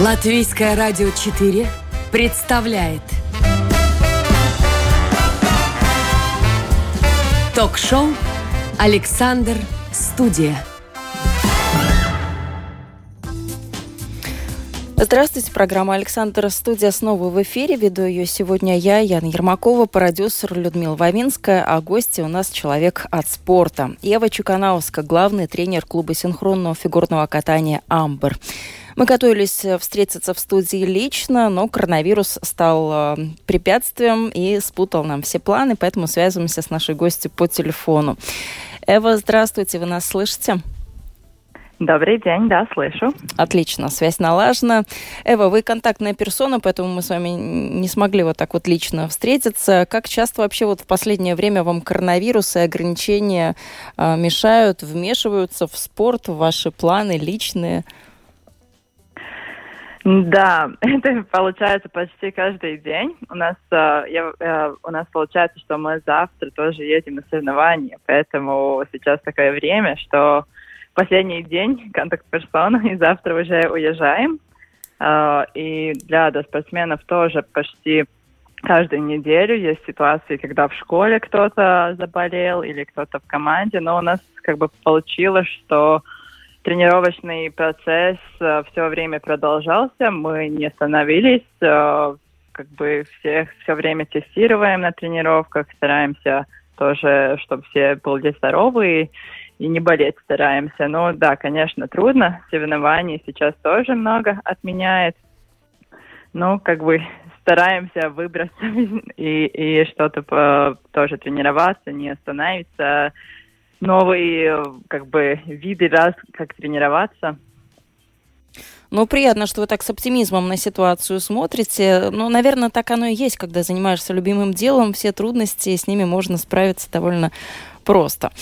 Латвийское радио 4 представляет Ток-шоу «Александр Студия». Здравствуйте, программа «Александр Студия» снова в эфире. Веду ее сегодня я, Яна Ермакова, продюсер Людмила Вавинская, а гости у нас человек от спорта. Ева Чуканауска, главный тренер клуба синхронного фигурного катания «Амбер». Мы готовились э, встретиться в студии лично, но коронавирус стал э, препятствием и спутал нам все планы, поэтому связываемся с нашей гостью по телефону. Эва, здравствуйте, вы нас слышите? Добрый день, да, слышу. Отлично, связь налажена. Эва, вы контактная персона, поэтому мы с вами не смогли вот так вот лично встретиться. Как часто вообще вот в последнее время вам коронавирус и ограничения э, мешают, вмешиваются в спорт, в ваши планы личные? Да, это получается почти каждый день. У нас, э, э, у нас получается, что мы завтра тоже едем на соревнования, поэтому сейчас такое время, что последний день контакт персона, и завтра уже уезжаем. Э, и для спортсменов тоже почти каждую неделю есть ситуации, когда в школе кто-то заболел или кто-то в команде, но у нас как бы получилось, что тренировочный процесс э, все время продолжался, мы не остановились, э, как бы всех все время тестируем на тренировках, стараемся тоже, чтобы все были здоровы и не болеть стараемся. Но да, конечно, трудно. Соревнований сейчас тоже много отменяет. Ну, как бы стараемся выбраться и, и что-то по, тоже тренироваться, не остановиться новые как бы виды раз, как тренироваться. Ну, приятно, что вы так с оптимизмом на ситуацию смотрите. Ну, наверное, так оно и есть, когда занимаешься любимым делом, все трудности, с ними можно справиться довольно просто.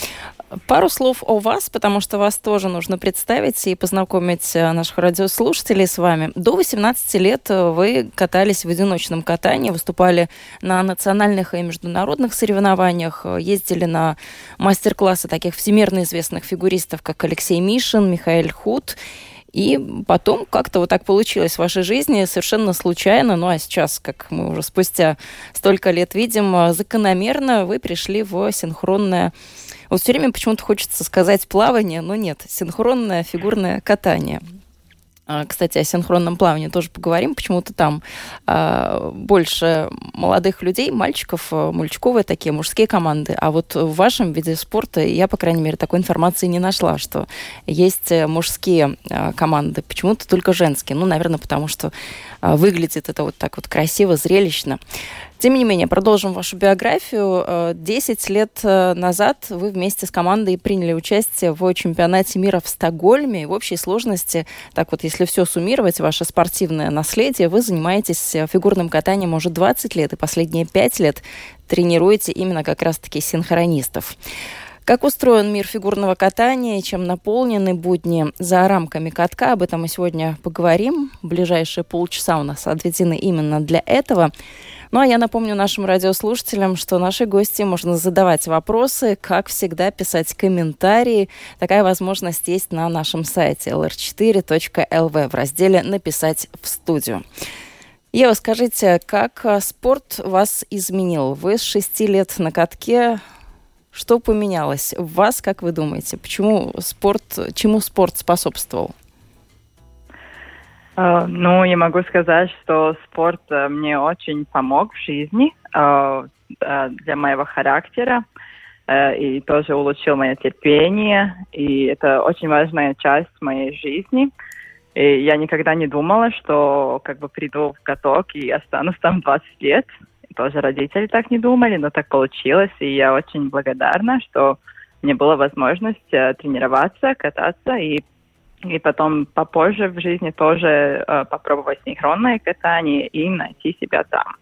Пару слов о вас, потому что вас тоже нужно представить и познакомить э, наших радиослушателей с вами. До 18 лет э, вы катались в одиночном катании, выступали на национальных и международных соревнованиях, э, ездили на мастер-классы таких всемирно известных фигуристов, как Алексей Мишин, Михаил Худ. И потом как-то вот так получилось в вашей жизни, совершенно случайно, ну а сейчас, как мы уже спустя столько лет видим, закономерно вы пришли в синхронное вот все время почему-то хочется сказать плавание, но нет, синхронное фигурное катание. А, кстати, о синхронном плавании тоже поговорим. Почему-то там а, больше молодых людей, мальчиков, а, мальчиковые такие, мужские команды. А вот в вашем виде спорта я, по крайней мере, такой информации не нашла, что есть э, мужские а, команды. Почему-то только женские. Ну, наверное, потому что а, выглядит это вот так вот красиво, зрелищно. Тем не менее, продолжим вашу биографию. Десять лет э, назад вы вместе с командой приняли участие в чемпионате мира в Стокгольме. в общей сложности, так вот, если все суммировать, ваше спортивное наследие, вы занимаетесь э, фигурным катанием уже 20 лет, и последние 5 лет тренируете именно как раз-таки синхронистов. Как устроен мир фигурного катания, чем наполнены будни за рамками катка, об этом мы сегодня поговорим. Ближайшие полчаса у нас отведены именно для этого. Ну а я напомню нашим радиослушателям, что наши гости можно задавать вопросы, как всегда писать комментарии. Такая возможность есть на нашем сайте lr4.lv в разделе «Написать в студию». Ева, скажите, как спорт вас изменил? Вы с шести лет на катке что поменялось в вас, как вы думаете? Почему спорт, чему спорт способствовал? Uh, ну, я могу сказать, что спорт uh, мне очень помог в жизни uh, для моего характера и тоже улучшил мое терпение. И это очень важная часть моей жизни. И я никогда не думала, что как бы приду в каток и останусь там 20 лет тоже родители так не думали, но так получилось, и я очень благодарна, что мне была возможность э, тренироваться, кататься и и потом попозже в жизни тоже э, попробовать синхронное катание и найти себя там.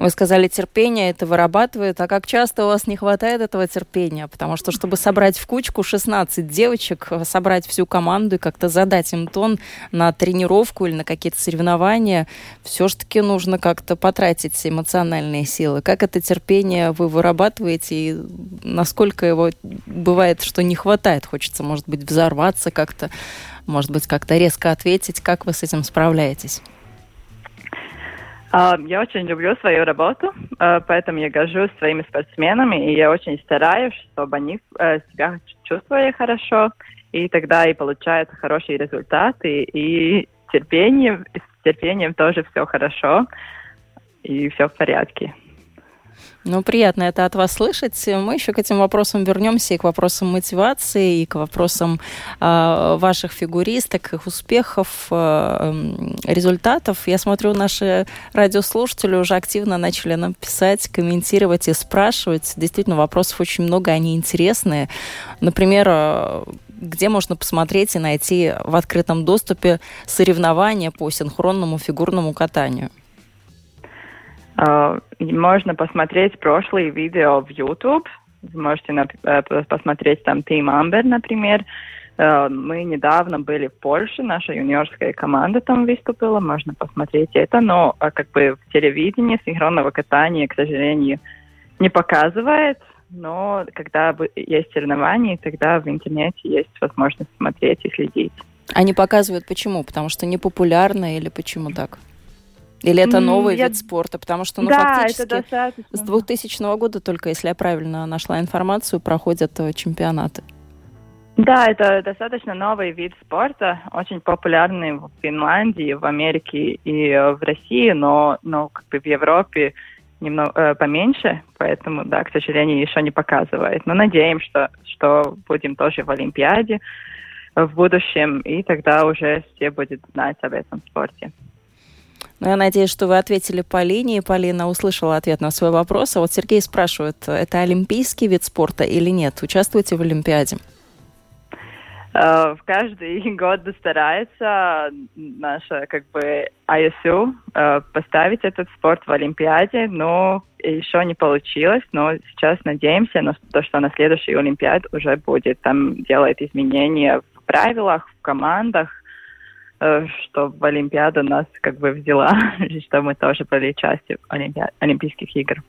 Вы сказали, терпение это вырабатывает. А как часто у вас не хватает этого терпения? Потому что, чтобы собрать в кучку 16 девочек, собрать всю команду и как-то задать им тон на тренировку или на какие-то соревнования, все-таки нужно как-то потратить эмоциональные силы. Как это терпение вы вырабатываете и насколько его бывает, что не хватает? Хочется, может быть, взорваться как-то, может быть, как-то резко ответить. Как вы с этим справляетесь? Я очень люблю свою работу, а, поэтому я горжусь своими спортсменами, и я очень стараюсь, чтобы они э, себя чувствовали хорошо, и тогда и получают хорошие результаты, и терпение, с терпением тоже все хорошо, и все в порядке. Ну, приятно это от вас слышать. Мы еще к этим вопросам вернемся, и к вопросам мотивации, и к вопросам э, ваших фигуристок, их успехов, э, результатов. Я смотрю, наши радиослушатели уже активно начали нам писать, комментировать и спрашивать. Действительно, вопросов очень много, они интересные. Например, э, где можно посмотреть и найти в открытом доступе соревнования по синхронному фигурному катанию? Uh, можно посмотреть прошлые видео в YouTube. Вы можете uh, посмотреть там Team Amber, например. Uh, мы недавно были в Польше, наша юниорская команда там выступила, можно посмотреть это, но как бы в телевидении синхронного катания, к сожалению, не показывает, но когда есть соревнования, тогда в интернете есть возможность смотреть и следить. Они показывают почему? Потому что не популярно или почему так? Или это новый я... вид спорта? Потому что, ну, да, фактически с 2000 года только, если я правильно нашла информацию, проходят э, чемпионаты. Да, это достаточно новый вид спорта, очень популярный в Финляндии, в Америке и э, в России, но, но как бы в Европе немного э, поменьше, поэтому, да, к сожалению, еще не показывает. Но надеемся, что, что будем тоже в Олимпиаде в будущем, и тогда уже все будут знать об этом спорте. Ну, я надеюсь, что вы ответили Полине, и Полина услышала ответ на свой вопрос. А вот Сергей спрашивает, это олимпийский вид спорта или нет? Участвуете в Олимпиаде? Uh, в каждый год старается наша как бы ISU uh, поставить этот спорт в Олимпиаде, но еще не получилось, но сейчас надеемся на то, что на следующей Олимпиаде уже будет там делать изменения в правилах, в командах, Э, что Олимпиада нас как бы взяла, что мы тоже были частью Олимпи... Олимпийских игр.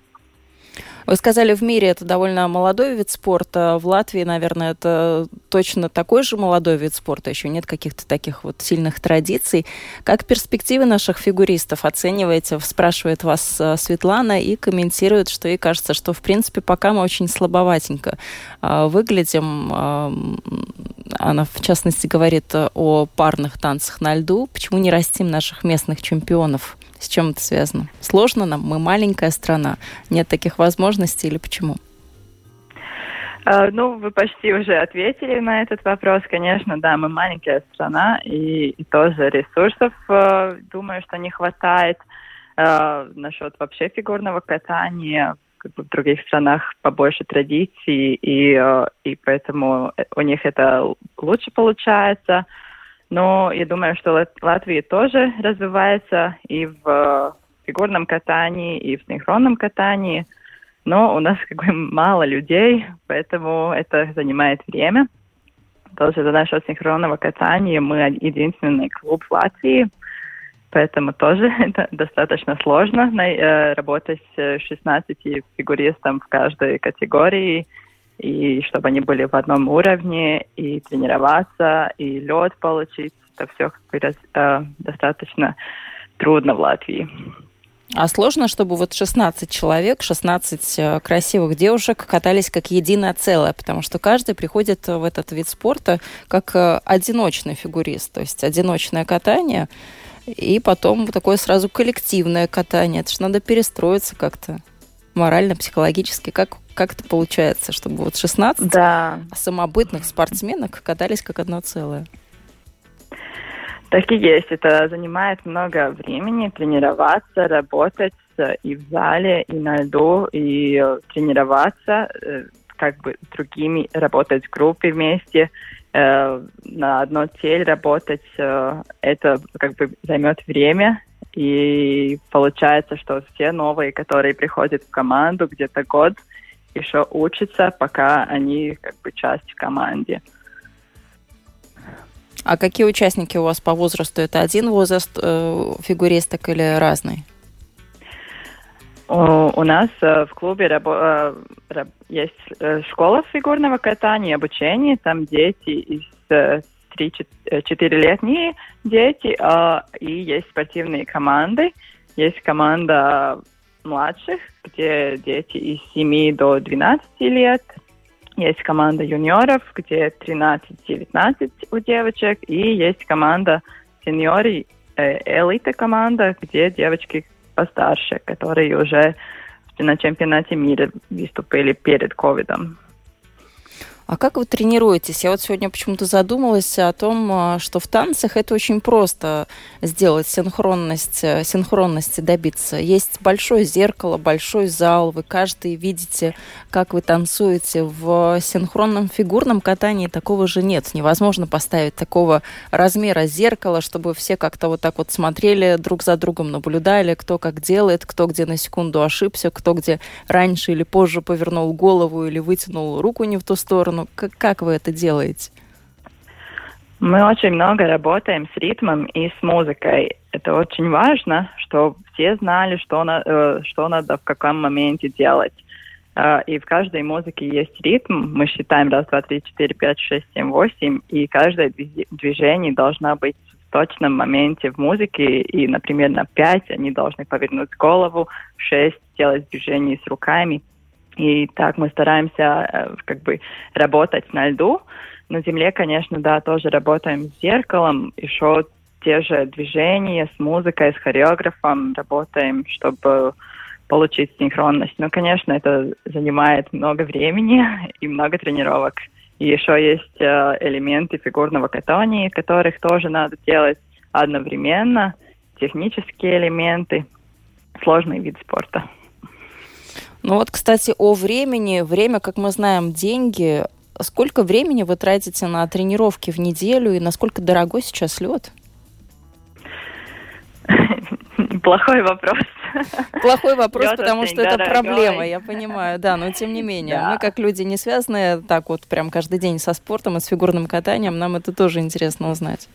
Вы сказали, в мире это довольно молодой вид спорта. В Латвии, наверное, это точно такой же молодой вид спорта. Еще нет каких-то таких вот сильных традиций. Как перспективы наших фигуристов оцениваете? Спрашивает вас э, Светлана и комментирует, что ей кажется, что, в принципе, пока мы очень слабоватенько э, выглядим. Э, она, в частности, говорит о парных танцах на льду. Почему не растим наших местных чемпионов? С чем это связано? Сложно нам? Мы маленькая страна. Нет таких возможностей или почему? Uh, ну, вы почти уже ответили на этот вопрос. Конечно, да, мы маленькая страна, и, тоже ресурсов, uh, думаю, что не хватает. Uh, насчет вообще фигурного катания, как бы в других странах побольше традиций, и, и поэтому у них это лучше получается. Но я думаю, что Латвия тоже развивается и в фигурном катании, и в синхронном катании. Но у нас как бы мало людей, поэтому это занимает время. Тоже за нашего синхронного катания мы единственный клуб в Латвии, поэтому тоже это достаточно сложно э, работать с 16 фигуристом в каждой категории и чтобы они были в одном уровне, и тренироваться, и лед получить. Это все э, достаточно трудно в Латвии. А сложно, чтобы вот 16 человек, 16 э, красивых девушек катались как единое целое, потому что каждый приходит в этот вид спорта как э, одиночный фигурист, то есть одиночное катание, и потом такое сразу коллективное катание. Это же надо перестроиться как-то морально, психологически. Как, как это получается, чтобы вот 16 да. самобытных спортсменок катались как одно целое? Так и есть. Это занимает много времени тренироваться, работать и в зале, и на льду, и тренироваться, э, как бы с другими, работать в группе вместе, э, на одну цель работать. Э, это как бы займет время, И получается, что все новые, которые приходят в команду где-то год, еще учатся, пока они как бы часть в команде. А какие участники у вас по возрасту? Это один возраст э, фигуристок или разный? У, нас э, в клубе э, есть э, школа фигурного катания, обучение. Там дети из э, 3-4-летние дети, э, и есть спортивные команды. Есть команда младших, где дети из 7 до 12 лет. Есть команда юниоров, где 13-19 у девочек. И есть команда сеньори, э, элита команда, где девочки постарше, которые уже на чемпионате мира выступили перед ковидом. А как вы тренируетесь? Я вот сегодня почему-то задумалась о том, а, что в танцах это очень просто сделать синхронность, э, синхронности добиться. Есть большое зеркало, большой зал, вы каждый видите, как вы танцуете. В синхронном фигурном катании такого же нет. Невозможно поставить такого размера зеркала, чтобы все как-то вот так вот смотрели друг за другом, наблюдали, кто как делает, кто где на секунду ошибся, кто где раньше или позже повернул голову или вытянул руку не в ту сторону сторону. Как, как вы это делаете? Мы очень много работаем с ритмом и с музыкой. Это очень важно, чтобы все знали, что, на, э, что надо в каком моменте делать. Э, и в каждой музыке есть ритм. Мы считаем раз, два, три, четыре, пять, шесть, семь, восемь. И каждое движение должно быть в точном моменте в музыке. И, например, на пять они должны повернуть голову, шесть сделать движение с руками, и так мы стараемся э, как бы работать на льду. На земле, конечно, да, тоже работаем с зеркалом, еще те же движения с музыкой, с хореографом работаем, чтобы получить синхронность. Но, конечно, это занимает много времени и много тренировок. И еще есть э, элементы фигурного катания, которых тоже надо делать одновременно, технические элементы, сложный вид спорта. Ну вот, кстати, о времени. Время, как мы знаем, деньги. Сколько времени вы тратите на тренировки в неделю и насколько дорогой сейчас лед? Плохой вопрос. Плохой вопрос, Лёд потому что дорогой. это проблема, я понимаю, да, но тем не менее. Да. Мы как люди не связанные так вот прям каждый день со спортом и с фигурным катанием, нам это тоже интересно узнать.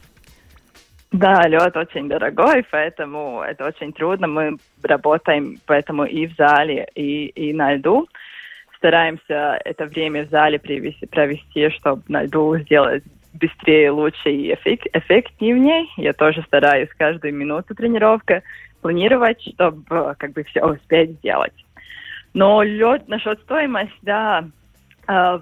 Да, лед очень дорогой, поэтому это очень трудно. Мы работаем поэтому и в зале, и, и на льду. Стараемся это время в зале провести, провести чтобы на льду сделать быстрее, лучше и эффек, эффективнее. Я тоже стараюсь каждую минуту тренировка планировать, чтобы как бы все успеть сделать. Но лед насчет стоимости, да, э,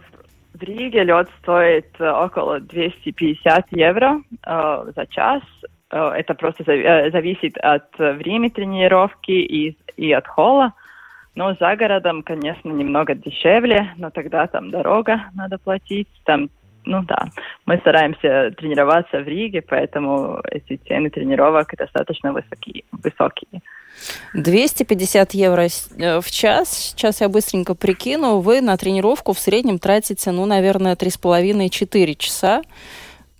в Риге лед стоит э, около 250 евро э, за час. Э, это просто э, зависит от времени тренировки и, и от холла. Но за городом, конечно, немного дешевле, но тогда там дорога надо платить, там ну да, мы стараемся тренироваться в Риге, поэтому эти цены тренировок достаточно высокие. высокие. 250 евро э, в час. Сейчас я быстренько прикину. Вы на тренировку в среднем тратите, ну, наверное, 3,5-4 часа.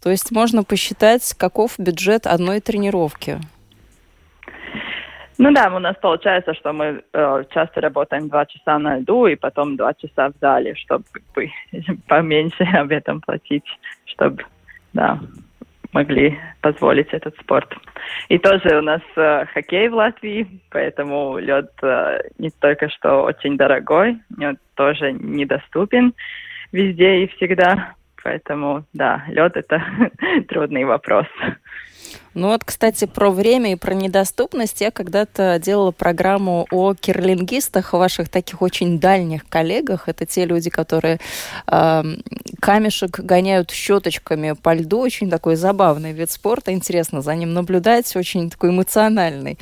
То есть можно посчитать, каков бюджет одной тренировки. Ну да, у нас получается, что мы э, часто работаем два часа на льду и потом два часа в зале, чтобы поменьше об этом платить, чтобы да, могли позволить этот спорт. И тоже у нас э, хоккей в Латвии, поэтому лед э, не только что очень дорогой, но тоже недоступен везде и всегда. Поэтому, да, лед это трудный вопрос. Ну вот, кстати, про время и про недоступность. Я когда-то делала программу о кирлингистах, ваших таких очень дальних коллегах. Это те люди, которые э, камешек гоняют щеточками по льду. Очень такой забавный вид спорта. Интересно за ним наблюдать. Очень такой эмоциональный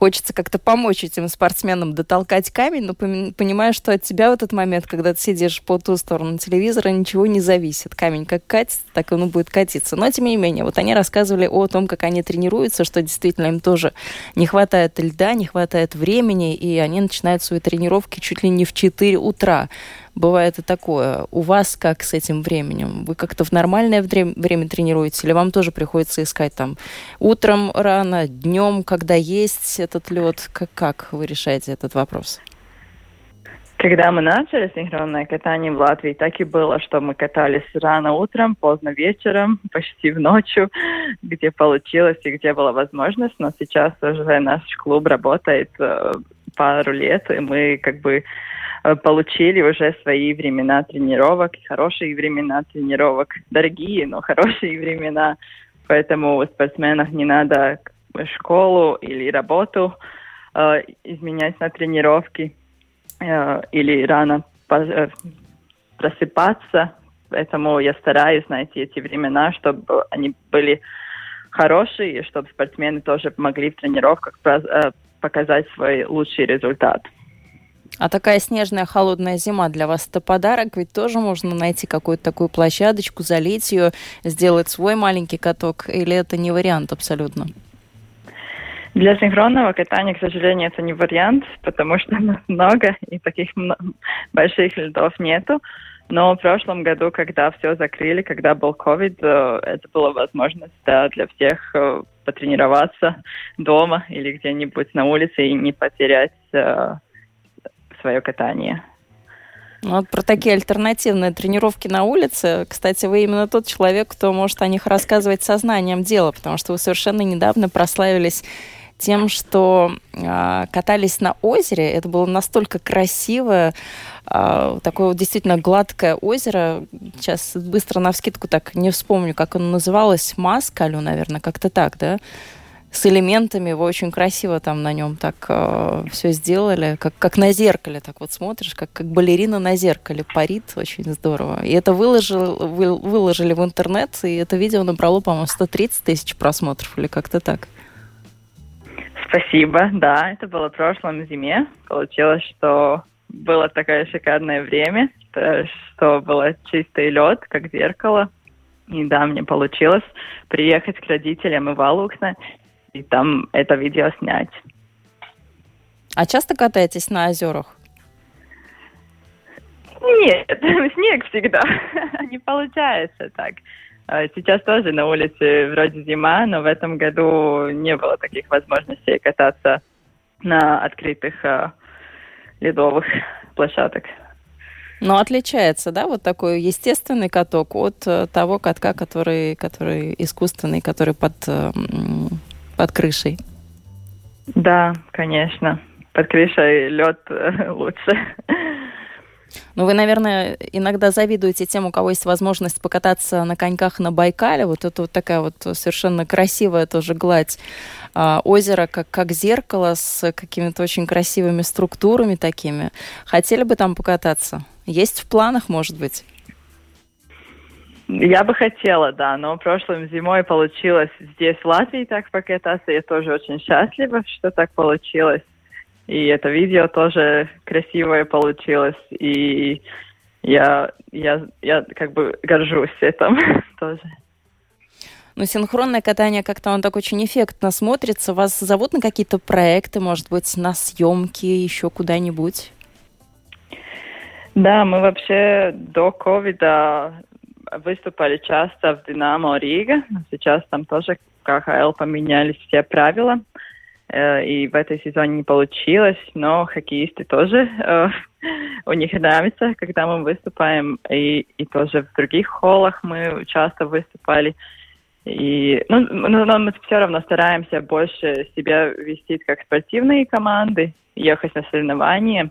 хочется как-то помочь этим спортсменам дотолкать камень, но понимаешь, что от тебя в этот момент, когда ты сидишь по ту сторону телевизора, ничего не зависит. Камень как катится, так он и будет катиться. Но, тем не менее, вот они рассказывали о том, как они тренируются, что действительно им тоже не хватает льда, не хватает времени, и они начинают свои тренировки чуть ли не в 4 утра. Бывает и такое. У вас как с этим временем? Вы как-то в нормальное время тренируете или вам тоже приходится искать там утром рано, днем, когда есть этот лед? Как, как вы решаете этот вопрос? Когда мы начали синхронное катание в Латвии, так и было, что мы катались рано утром, поздно вечером, почти в ночью, где получилось и где была возможность. Но сейчас уже наш клуб работает э, пару лет, и мы как бы получили уже свои времена тренировок, хорошие времена тренировок, дорогие, но хорошие времена. Поэтому у спортсменов не надо школу или работу э, изменять на тренировки Э, или рано э, просыпаться. Поэтому я стараюсь найти эти времена, чтобы они были хорошие, чтобы спортсмены тоже могли в тренировках э, показать свой лучший результат. А такая снежная холодная зима для вас это подарок, ведь тоже можно найти какую-то такую площадочку, залить ее, сделать свой маленький каток, или это не вариант абсолютно? Для синхронного катания, к сожалению, это не вариант, потому что нас много и таких больших льдов нету. Но в прошлом году, когда все закрыли, когда был COVID, э, это была возможность да, для всех э, потренироваться дома или где-нибудь на улице и не потерять э, свое катание. Ну, вот про такие альтернативные тренировки на улице, кстати, вы именно тот человек, кто может о них рассказывать сознанием дела, потому что вы совершенно недавно прославились тем, что э, катались на озере. Это было настолько красиво, э, такое вот действительно гладкое озеро. Сейчас быстро на вскидку так не вспомню, как оно называлось. Маскалю, наверное, как-то так, да? С элементами, вы очень красиво там на нем так э, все сделали, как, как на зеркале, так вот смотришь, как, как балерина на зеркале парит, очень здорово. И это выложил, вы, выложили в интернет, и это видео набрало, по-моему, 130 тысяч просмотров или как-то так. Спасибо, да, это было в прошлом зиме. Получилось, что было такое шикарное время, что было чистый лед, как зеркало. И да, мне получилось приехать к родителям и Валукна и там это видео снять. А часто катаетесь на озерах? Нет, снег всегда. Не получается так. А, сейчас тоже на улице вроде зима, но в этом году не было таких возможностей кататься на открытых э, ледовых площадок. Но отличается, да, вот такой естественный каток от э, того катка, который, который искусственный, который под, э, под крышей? Да, конечно. Под крышей лед лучше. Ну, вы, наверное, иногда завидуете тем, у кого есть возможность покататься на коньках на Байкале. Вот это вот такая вот совершенно красивая тоже гладь а, озера, как, как зеркало с какими-то очень красивыми структурами такими. Хотели бы там покататься? Есть в планах, может быть? Я бы хотела, да, но прошлым зимой получилось здесь, в Латвии, так покататься. Я тоже очень счастлива, что так получилось. И это видео тоже красивое получилось. И я, я, я как бы горжусь этим тоже. Ну, синхронное катание как-то он так очень эффектно смотрится. Вас зовут на какие-то проекты, может быть, на съемки, еще куда-нибудь? Да, мы вообще до ковида выступали часто в «Динамо Рига». Сейчас там тоже КХЛ поменялись все правила. Э, и в этой сезоне не получилось, но хоккеисты тоже, э, у них нравится, когда мы выступаем, и, и тоже в других холлах мы часто выступали. И, ну, но мы все равно стараемся больше себя вести как спортивные команды, ехать на соревнования,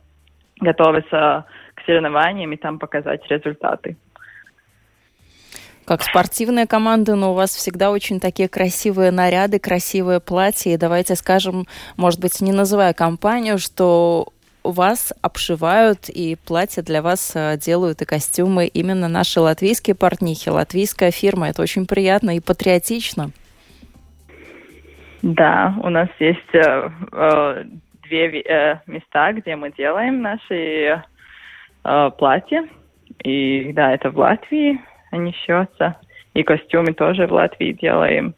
готовиться к соревнованиям и там показать результаты как спортивная команда, но у вас всегда очень такие красивые наряды, красивые платья. И давайте скажем, может быть, не называя компанию, что вас обшивают и платья для вас э, делают и костюмы именно наши латвийские портнихи, латвийская фирма. Это очень приятно и патриотично. Да, у нас есть э, э, две э, места, где мы делаем наши э, платья. И да, это в Латвии, они шьются. И костюмы тоже в Латвии делаем.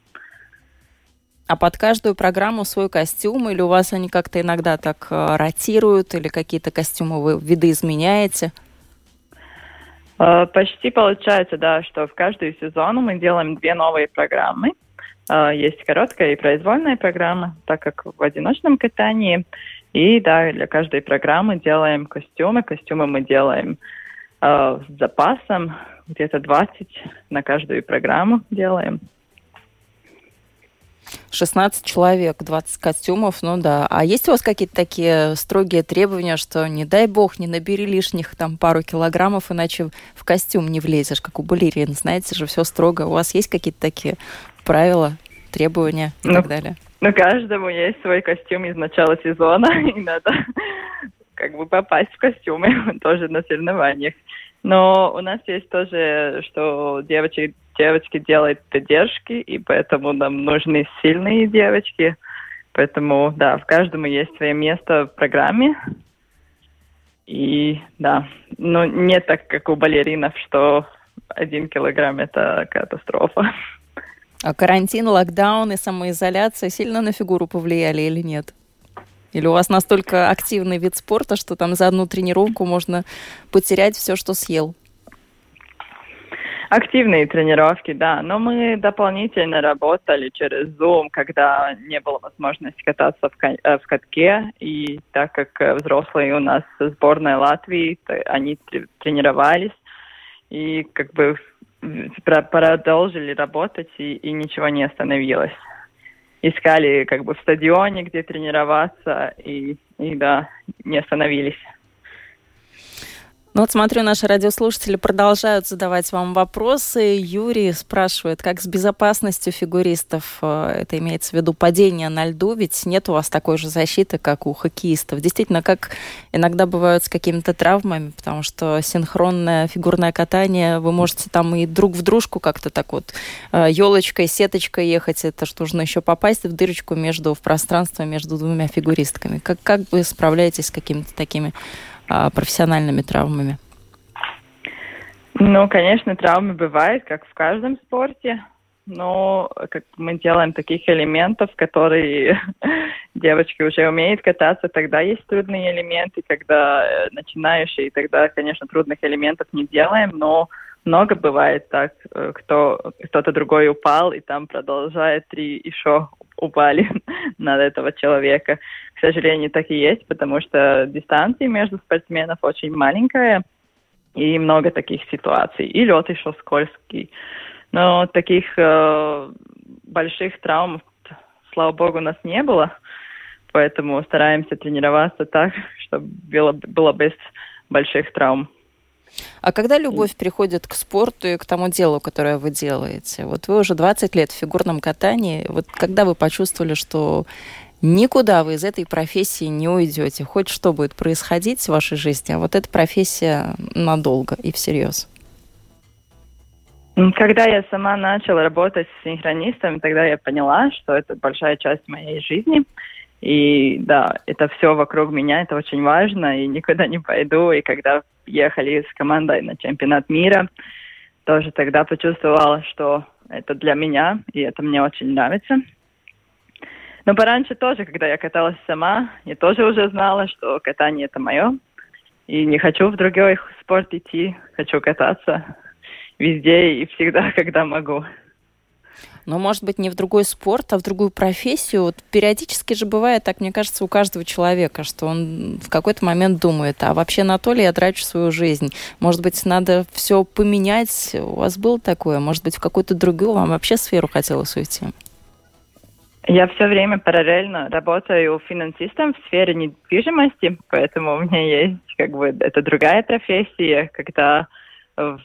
А под каждую программу свой костюм, или у вас они как-то иногда так э, ротируют, или какие-то костюмы вы видоизменяете? Э, почти получается, да, что в каждую сезону мы делаем две новые программы. Э, есть короткая и произвольная программа, так как в одиночном катании. И да, для каждой программы делаем костюмы. Костюмы мы делаем э, с запасом, где-то 20 на каждую программу делаем. 16 человек, 20 костюмов, ну да. А есть у вас какие-то такие строгие требования, что не дай бог, не набери лишних там пару килограммов, иначе в костюм не влезешь, как у балерин, знаете же, все строго. У вас есть какие-то такие правила, требования и ну, так далее? Ну, каждому есть свой костюм из начала сезона, и надо как бы попасть в костюмы тоже на соревнованиях. Но у нас есть тоже, что девочки, девочки делают поддержки, и поэтому нам нужны сильные девочки. Поэтому, да, в каждом есть свое место в программе. И, да, но не так, как у балеринов, что один килограмм – это катастрофа. А карантин, локдаун и самоизоляция сильно на фигуру повлияли или нет? Или у вас настолько активный вид спорта, что там за одну тренировку можно потерять все, что съел? Активные тренировки, да. Но мы дополнительно работали через Zoom, когда не было возможности кататься в, э, в катке. И так как э, взрослые у нас сборная Латвии, они тренировались. И как бы продолжили работать, и, и ничего не остановилось искали как бы в стадионе, где тренироваться, и, и да, не остановились. Ну вот смотрю, наши радиослушатели продолжают задавать вам вопросы. Юрий спрашивает, как с безопасностью фигуристов, э, это имеется в виду падение на льду, ведь нет у вас такой же защиты, как у хоккеистов. Действительно, как иногда бывают с какими-то травмами, потому что синхронное фигурное катание, вы можете там и друг в дружку как-то так вот елочкой, э, сеточкой ехать, это что нужно еще попасть в дырочку между, в пространство между двумя фигуристками. Как, как вы справляетесь с какими-то такими профессиональными травмами? Ну, конечно, травмы бывают, как в каждом спорте, но как мы делаем таких элементов, которые девочки уже умеют кататься, тогда есть трудные элементы, когда э, начинающие, тогда, конечно, трудных элементов не делаем, но много бывает так, э, кто кто-то другой упал и там продолжает три еще упали на этого человека. К сожалению, так и есть, потому что дистанция между спортсменов очень маленькая, и много таких ситуаций. И лед еще скользкий. Но таких э, больших травм, слава богу, у нас не было. Поэтому стараемся тренироваться так, чтобы было, было без больших травм. А когда любовь приходит к спорту и к тому делу, которое вы делаете? Вот вы уже 20 лет в фигурном катании. Вот когда вы почувствовали, что никуда вы из этой профессии не уйдете, хоть что будет происходить в вашей жизни, а вот эта профессия надолго и всерьез? Когда я сама начала работать с синхронистом, тогда я поняла, что это большая часть моей жизни. И да, это все вокруг меня, это очень важно, и никуда не пойду. И когда ехали с командой на чемпионат мира, тоже тогда почувствовала, что это для меня, и это мне очень нравится. Но пораньше тоже, когда я каталась сама, я тоже уже знала, что катание это мое. И не хочу в другой спорт идти, хочу кататься везде и всегда, когда могу но, может быть, не в другой спорт, а в другую профессию. Вот периодически же бывает, так мне кажется, у каждого человека, что он в какой-то момент думает, а вообще на то ли я трачу свою жизнь? Может быть, надо все поменять? У вас было такое? Может быть, в какую-то другую вам вообще сферу хотелось уйти? Я все время параллельно работаю финансистом в сфере недвижимости, поэтому у меня есть как бы это другая профессия, когда в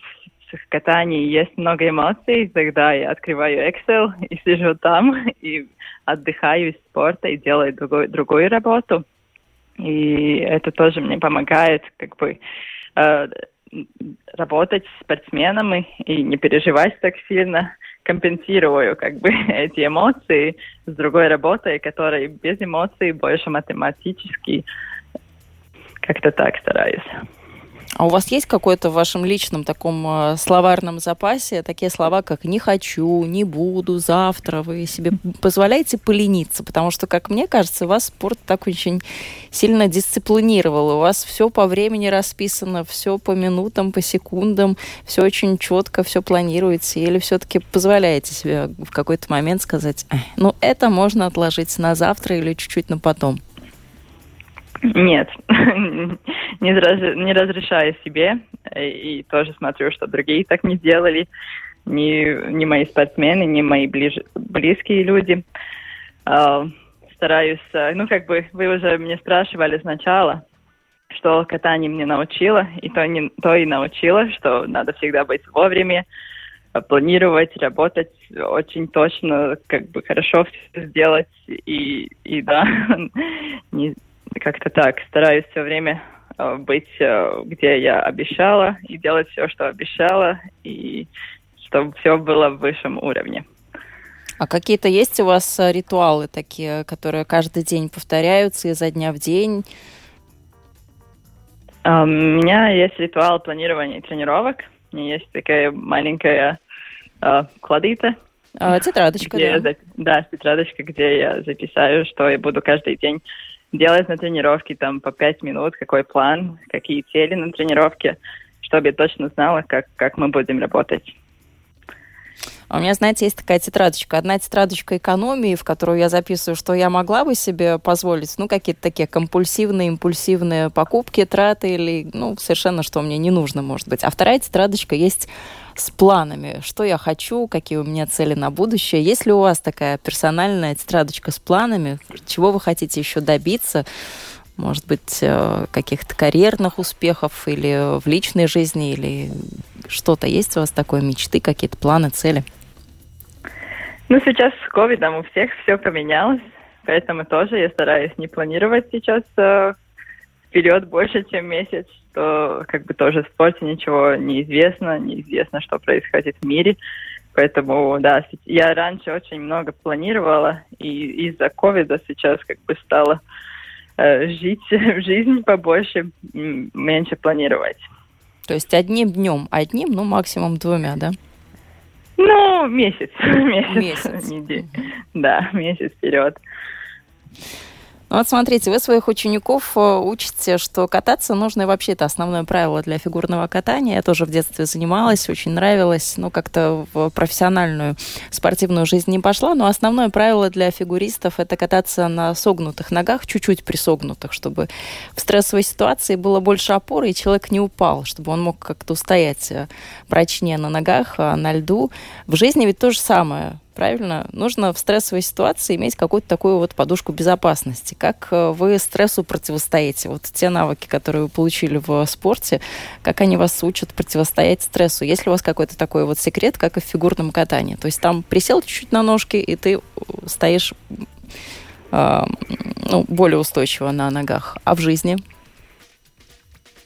в катании есть много эмоций, тогда я открываю Excel и сижу там и отдыхаю из спорта и делаю другой, другую работу. И это тоже мне помогает как бы э, работать с спортсменами и не переживать так сильно. Компенсирую как бы эти эмоции с другой работой, которая без эмоций больше математически. Как-то так стараюсь. А у вас есть какой-то в вашем личном таком э, словарном запасе такие слова, как «не хочу», «не буду», «завтра»? Вы себе позволяете полениться? Потому что, как мне кажется, вас спорт так очень сильно дисциплинировал. У вас все по времени расписано, все по минутам, по секундам, все очень четко, все планируете. Или все-таки позволяете себе в какой-то момент сказать «ну, это можно отложить на завтра или чуть-чуть на потом»? Нет, не, раз, не разрешаю себе. И тоже смотрю, что другие так не делали. Ни, ни мои спортсмены, ни мои ближ, близкие люди. Uh, стараюсь, э, ну, как бы вы уже мне спрашивали сначала, что катание мне научило, и то, не, то и научило, что надо всегда быть вовремя, планировать, работать очень точно, как бы хорошо все сделать, и, и да, не, как-то так. Стараюсь все время э, быть, э, где я обещала, и делать все, что обещала, и чтобы все было в высшем уровне. А какие-то есть у вас э, ритуалы такие, которые каждый день повторяются изо дня в день? Um, у меня есть ритуал планирования тренировок. У меня есть такая маленькая uh, кладица. А, тетрадочка, где да. Я, да, тетрадочка, где я записаю, что я буду каждый день делать на тренировке там по пять минут, какой план, какие цели на тренировке, чтобы я точно знала, как, как мы будем работать. А у меня, знаете, есть такая тетрадочка. Одна тетрадочка экономии, в которую я записываю, что я могла бы себе позволить, ну, какие-то такие компульсивные, импульсивные покупки, траты или, ну, совершенно, что мне не нужно, может быть. А вторая тетрадочка есть с планами, что я хочу, какие у меня цели на будущее. Есть ли у вас такая персональная тетрадочка с планами, чего вы хотите еще добиться? Может быть, э, каких-то карьерных успехов или в личной жизни, или что-то есть у вас такое, мечты, какие-то планы, цели? Ну, сейчас с ковидом у всех все поменялось, поэтому тоже я стараюсь не планировать сейчас э, вперед больше, чем месяц, что как бы тоже в спорте ничего не известно, неизвестно, что происходит в мире. Поэтому, да, я раньше очень много планировала, и из-за ковида сейчас как бы стала э, жить жизнь побольше, меньше планировать. То есть одним днем, одним, ну, максимум двумя, да? Ну, месяц. Месяц. месяц. Да, месяц вперед. Вот смотрите, вы своих учеников э, учите, что кататься нужно, и вообще это основное правило для фигурного катания. Я тоже в детстве занималась, очень нравилось, но как-то в профессиональную спортивную жизнь не пошла. Но основное правило для фигуристов – это кататься на согнутых ногах, чуть-чуть присогнутых, чтобы в стрессовой ситуации было больше опоры, и человек не упал, чтобы он мог как-то устоять э, прочнее на ногах, а на льду. В жизни ведь то же самое правильно? Нужно в стрессовой ситуации иметь какую-то такую вот подушку безопасности. Как э, вы стрессу противостоите? Вот те навыки, которые вы получили в спорте, как они вас учат противостоять стрессу? Есть ли у вас какой-то такой вот секрет, как и в фигурном катании? То есть там присел чуть-чуть на ножки, и ты стоишь э, ну, более устойчиво на ногах. А в жизни?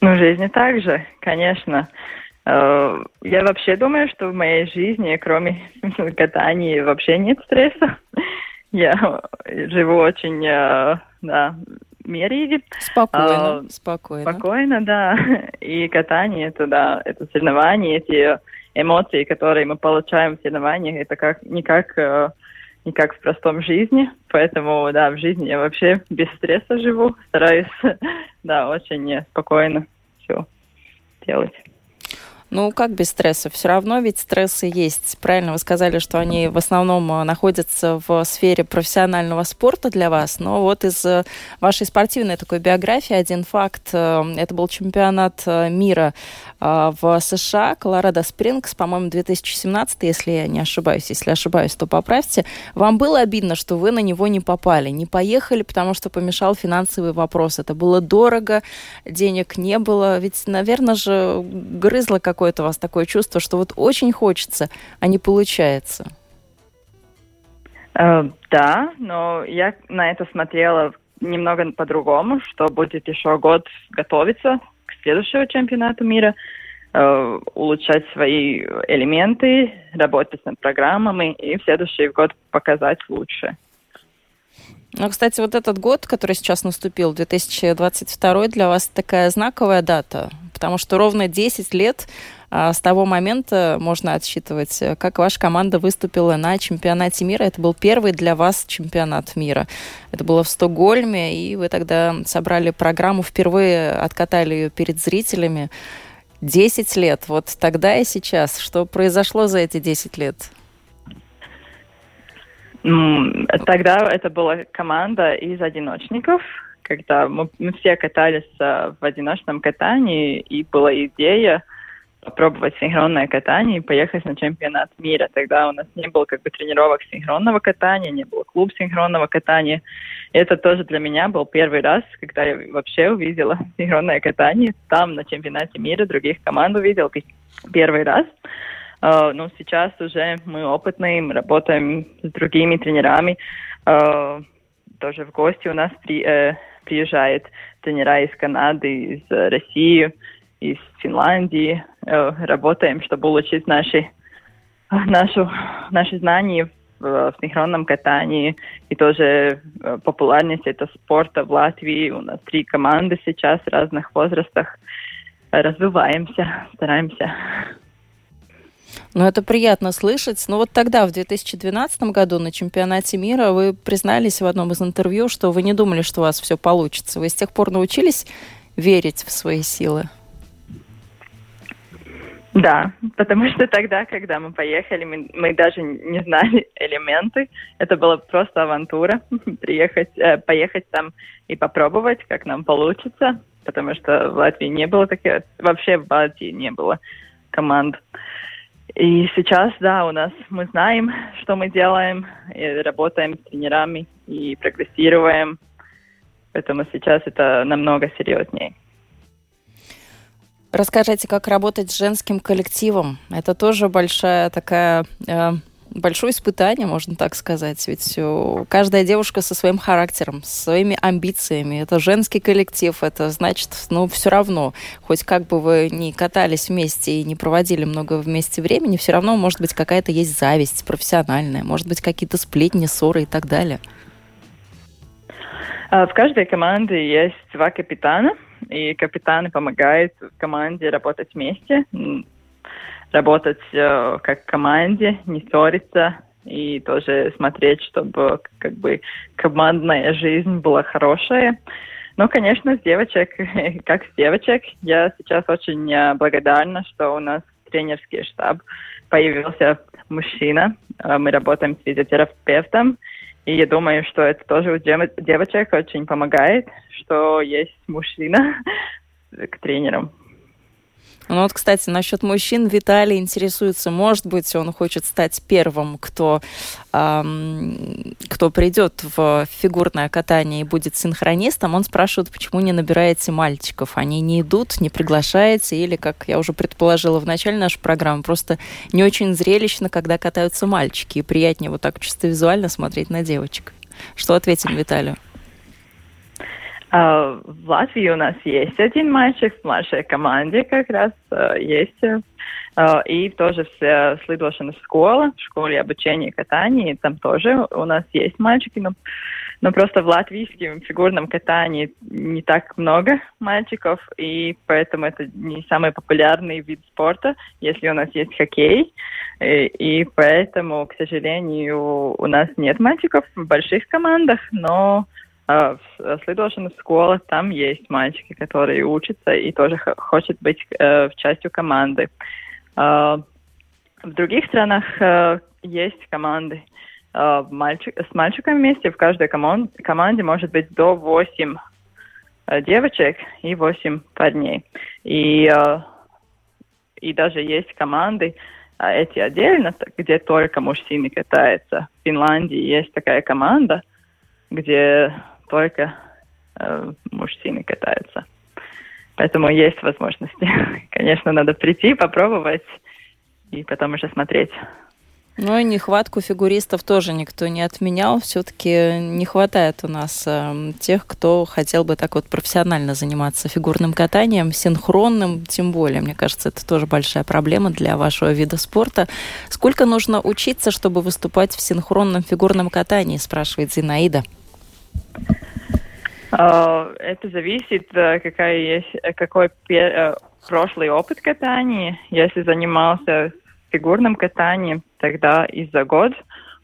Ну, в жизни также, конечно. Э, я вообще думаю, что в моей жизни, кроме катания, вообще нет стресса. Я живу очень, э, да, мере. Спокойно, а, спокойно. Спокойно, да. И катание, это, да, это соревнования, эти эмоции, которые мы получаем в соревнованиях, это как, не как, э, не как в простом жизни. Поэтому, да, в жизни я вообще без стресса живу, стараюсь, да, очень спокойно все делать. Ну, как без стресса? Все равно ведь стрессы есть. Правильно вы сказали, что они в основном э, находятся в сфере профессионального спорта для вас. Но вот из э, вашей спортивной такой биографии один факт. Э, это был чемпионат мира в США, Колорадо Спрингс, по-моему, 2017, если я не ошибаюсь. Если ошибаюсь, то поправьте. Вам было обидно, что вы на него не попали, не поехали, потому что помешал финансовый вопрос. Это было дорого, денег не было. Ведь, наверное же, грызло как какое-то у вас такое чувство, что вот очень хочется, а не получается? Э, да, но я на это смотрела немного по-другому, что будет еще год готовиться к следующему чемпионату мира, э, улучшать свои элементы, работать над программами и в следующий год показать лучше. Ну, кстати, вот этот год, который сейчас наступил, 2022, для вас такая знаковая дата, потому что ровно 10 лет а, с того момента можно отсчитывать, как ваша команда выступила на чемпионате мира. Это был первый для вас чемпионат мира. Это было в Стокгольме, и вы тогда собрали программу, впервые откатали ее перед зрителями. 10 лет. Вот тогда и сейчас. Что произошло за эти 10 лет? Тогда это была команда из одиночников, когда мы, мы все катались в одиночном катании, и была идея попробовать синхронное катание и поехать на чемпионат мира. Тогда у нас не было как бы тренировок синхронного катания, не было клуб синхронного катания. И это тоже для меня был первый раз, когда я вообще увидела синхронное катание. Там на чемпионате мира других команд увидел первый раз. Uh, ну, сейчас уже мы опытные, мы работаем с другими тренерами. Uh, тоже в гости у нас при, uh, приезжают тренера из Канады, из России, из Финляндии. Работаем, чтобы улучшить наши, нашу, наши знания в, в синхронном катании и тоже популярность этого спорта в Латвии. У нас три команды сейчас в разных возрастах. Развиваемся, стараемся. Ну, это приятно слышать. Но вот тогда, в 2012 году, на чемпионате мира, вы признались в одном из интервью, что вы не думали, что у вас все получится. Вы с тех пор научились верить в свои силы? Да, потому что тогда, когда мы поехали, мы, мы даже не знали элементы. Это была просто авантура. Приехать, э, поехать там и попробовать, как нам получится. Потому что в Латвии не было таких, вообще в Балтии не было команд. И сейчас, да, у нас мы знаем, что мы делаем, и работаем с тренерами и прогрессируем. Поэтому сейчас это намного серьезнее. Расскажите, как работать с женским коллективом. Это тоже большая такая э, большое испытание, можно так сказать. Ведь каждая девушка со своим характером, со своими амбициями. Это женский коллектив, это значит, ну, все равно, хоть как бы вы ни катались вместе и не проводили много вместе времени, все равно, может быть, какая-то есть зависть профессиональная, может быть, какие-то сплетни, ссоры и так далее. А, в каждой команде есть два капитана, и капитаны помогают команде работать вместе работать э, как команде, не ссориться и тоже смотреть, чтобы как бы командная жизнь была хорошая. Ну, конечно, с девочек, как с девочек, я сейчас очень э, благодарна, что у нас тренерский штаб появился мужчина. Э, мы работаем с физиотерапевтом, и я думаю, что это тоже у девочек очень помогает, что есть мужчина к тренерам. Ну вот, кстати, насчет мужчин Виталий интересуется, может быть, он хочет стать первым, кто, эм, кто придет в фигурное катание и будет синхронистом. Он спрашивает, почему не набираете мальчиков? Они не идут, не приглашаете, или, как я уже предположила в начале нашей программы, просто не очень зрелищно, когда катаются мальчики, и приятнее вот так чисто визуально смотреть на девочек. Что ответим Виталию? Uh, в Латвии у нас есть один мальчик в младшей команде как раз uh, есть. Uh, и тоже вся следовательная школа, в школе обучения катания, там тоже у нас есть мальчики, но, но просто в латвийском фигурном катании не так много мальчиков, и поэтому это не самый популярный вид спорта, если у нас есть хоккей. И, и поэтому, к сожалению, у нас нет мальчиков в больших командах, но а, в следовательной школе там есть мальчики, которые учатся и тоже хотят быть э, частью команды. Э, в других странах э, есть команды э, мальчик, с мальчиками вместе. В каждой команд, команде может быть до 8 э, девочек и 8 парней. И, э, и даже есть команды, э, эти отдельно, где только мужчины катаются. В Финляндии есть такая команда, где только э, мужчины катаются. Поэтому есть возможности. Конечно, надо прийти, попробовать и потом уже смотреть. Ну и нехватку фигуристов тоже никто не отменял. Все-таки не хватает у нас э, тех, кто хотел бы так вот профессионально заниматься фигурным катанием, синхронным, тем более. Мне кажется, это тоже большая проблема для вашего вида спорта. Сколько нужно учиться, чтобы выступать в синхронном фигурном катании, спрашивает Зинаида. Это зависит, какая есть, какой прошлый опыт катания. Если занимался фигурным катанием, тогда и за год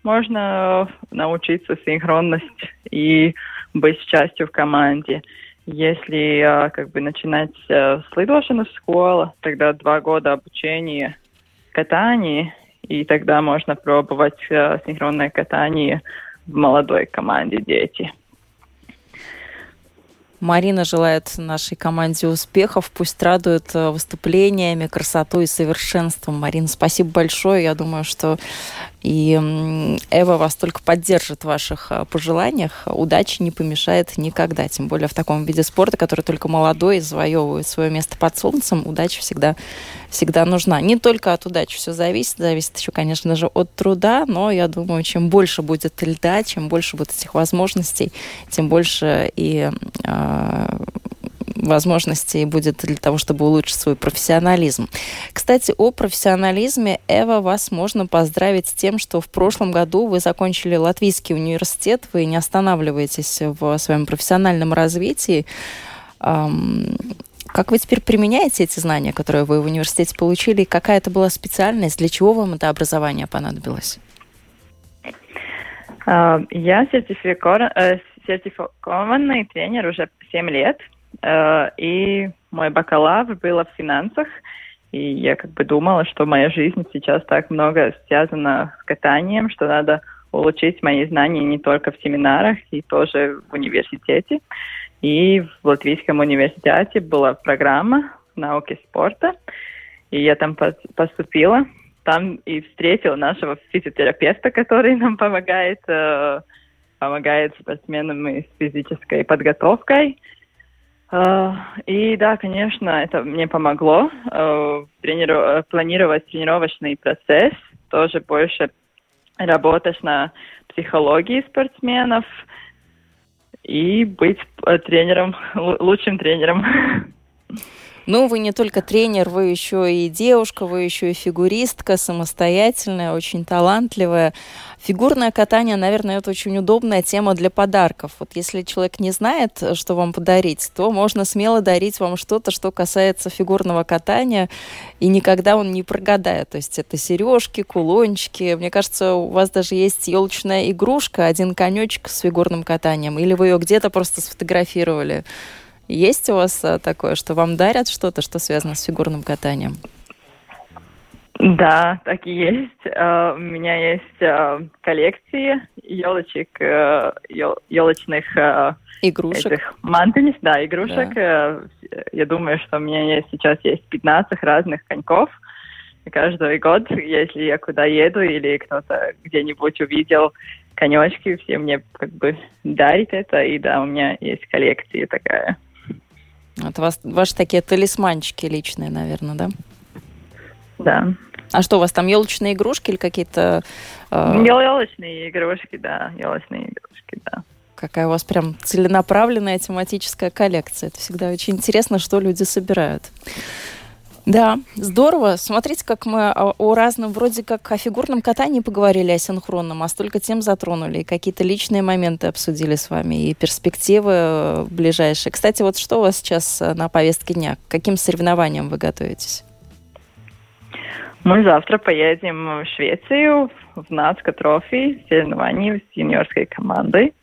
можно научиться синхронность и быть частью в команде. Если как бы начинать с следующего школы, тогда два года обучения катании, и тогда можно пробовать синхронное катание в молодой команде дети. Марина желает нашей команде успехов. Пусть радует э, выступлениями, красотой и совершенством. Марина, спасибо большое. Я думаю, что и Эва вас только поддержит в ваших э, пожеланиях. Удачи не помешает никогда. Тем более в таком виде спорта, который только молодой, завоевывает свое место под солнцем. Удача всегда, всегда нужна. Не только от удачи все зависит. Зависит еще, конечно же, от труда. Но я думаю, чем больше будет льда, чем больше будет этих возможностей, тем больше и э, возможностей будет для того, чтобы улучшить свой профессионализм. Кстати, о профессионализме, Эва, вас можно поздравить с тем, что в прошлом году вы закончили Латвийский университет, вы не останавливаетесь в своем профессиональном развитии. Как вы теперь применяете эти знания, которые вы в университете получили? Какая это была специальность? Для чего вам это образование понадобилось? А, я э, сертификованный тренер уже 7 лет, и мой бакалавр был в финансах, и я как бы думала, что моя жизнь сейчас так много связана с катанием, что надо улучшить мои знания не только в семинарах, и тоже в университете. И в Латвийском университете была программа науки спорта, и я там поступила. Там и встретила нашего физиотерапевта, который нам помогает э, помогает спортсменам и с физической подготовкой. Uh, и да, конечно, это мне помогло uh, трениру- планировать тренировочный процесс, тоже больше работать на психологии спортсменов и быть э, тренером, лучшим тренером. Ну, вы не только тренер, вы еще и девушка, вы еще и фигуристка, самостоятельная, очень талантливая. Фигурное катание, наверное, это очень удобная тема для подарков. Вот если человек не знает, что вам подарить, то можно смело дарить вам что-то, что касается фигурного катания, и никогда он не прогадает. То есть это сережки, кулончики. Мне кажется, у вас даже есть елочная игрушка, один конечек с фигурным катанием, или вы ее где-то просто сфотографировали. Есть у вас а, такое, что вам дарят что-то, что связано с фигурным катанием? Да, так и есть. Uh, у меня есть uh, коллекции елочек, елочных игрушек. Этих мантелис, да, игрушек. Да. Я думаю, что у меня есть, сейчас есть 15 разных коньков. И каждый год, если я куда еду или кто-то где-нибудь увидел конечки, все мне как бы дарят это. И да, у меня есть коллекция такая. Это вас, ваши такие талисманчики личные, наверное, да? Да. А что, у вас там елочные игрушки или какие-то... Э... Елочные игрушки, да, елочные игрушки, да. Какая у вас прям целенаправленная тематическая коллекция. Это всегда очень интересно, что люди собирают. Да, здорово. Смотрите, как мы о разном, вроде как о фигурном катании поговорили, о синхронном, а столько тем затронули, и какие-то личные моменты обсудили с вами, и перспективы э, ближайшие. Кстати, вот что у вас сейчас э, на повестке дня? К каким соревнованиям вы готовитесь? Мы завтра поедем в Швецию, в Нацка Трофи, соревнования с юниорской командой.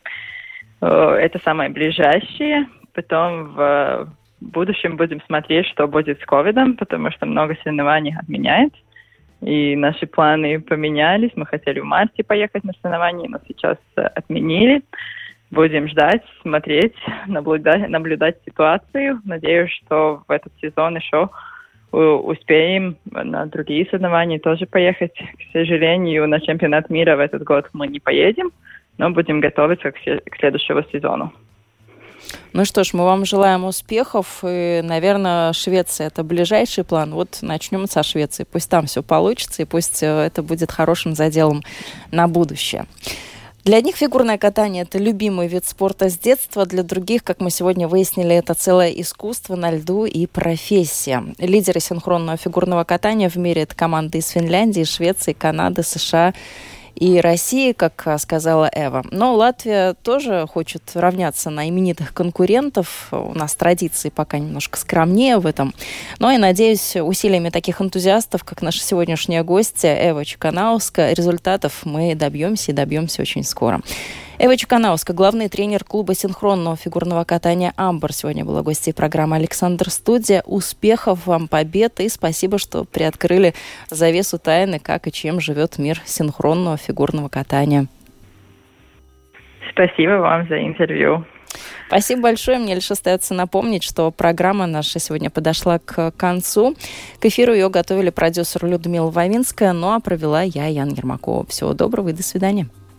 Э, это самое ближайшее. Потом в в будущем будем смотреть, что будет с ковидом, потому что много соревнований отменяет. И наши планы поменялись. Мы хотели в марте поехать на соревнования, но сейчас э, отменили. Будем ждать, смотреть, наблюдать, наблюдать ситуацию. Надеюсь, что в этот сезон еще э, успеем на другие соревнования тоже поехать. К сожалению, на чемпионат мира в этот год мы не поедем, но будем готовиться к следующему сезону. Ну что ж, мы вам желаем успехов. И, наверное, Швеция – это ближайший план. Вот начнем со Швеции. Пусть там все получится, и пусть э, это будет хорошим заделом на будущее. Для них фигурное катание – это любимый вид спорта с детства. Для других, как мы сегодня выяснили, это целое искусство на льду и профессия. Лидеры синхронного фигурного катания в мире – это команды из Финляндии, Швеции, Канады, США и России, как сказала Эва. Но Латвия тоже хочет равняться на именитых конкурентов. У нас традиции пока немножко скромнее в этом. Но и надеюсь, усилиями таких энтузиастов, как наша сегодняшняя гостья Эва Чуканауска, результатов мы добьемся и добьемся очень скоро. Эва Чуканауска, главный тренер клуба синхронного фигурного катания «Амбар», сегодня была гостьей программы «Александр Студия». Успехов вам, побед и спасибо, что приоткрыли завесу тайны, как и чем живет мир синхронного фигурного катания. Спасибо вам за интервью. Спасибо большое. Мне лишь остается напомнить, что программа наша сегодня подошла к концу. К эфиру ее готовили продюсер Людмила Вавинская, ну а провела я, Ян Ермакова. Всего доброго и до свидания.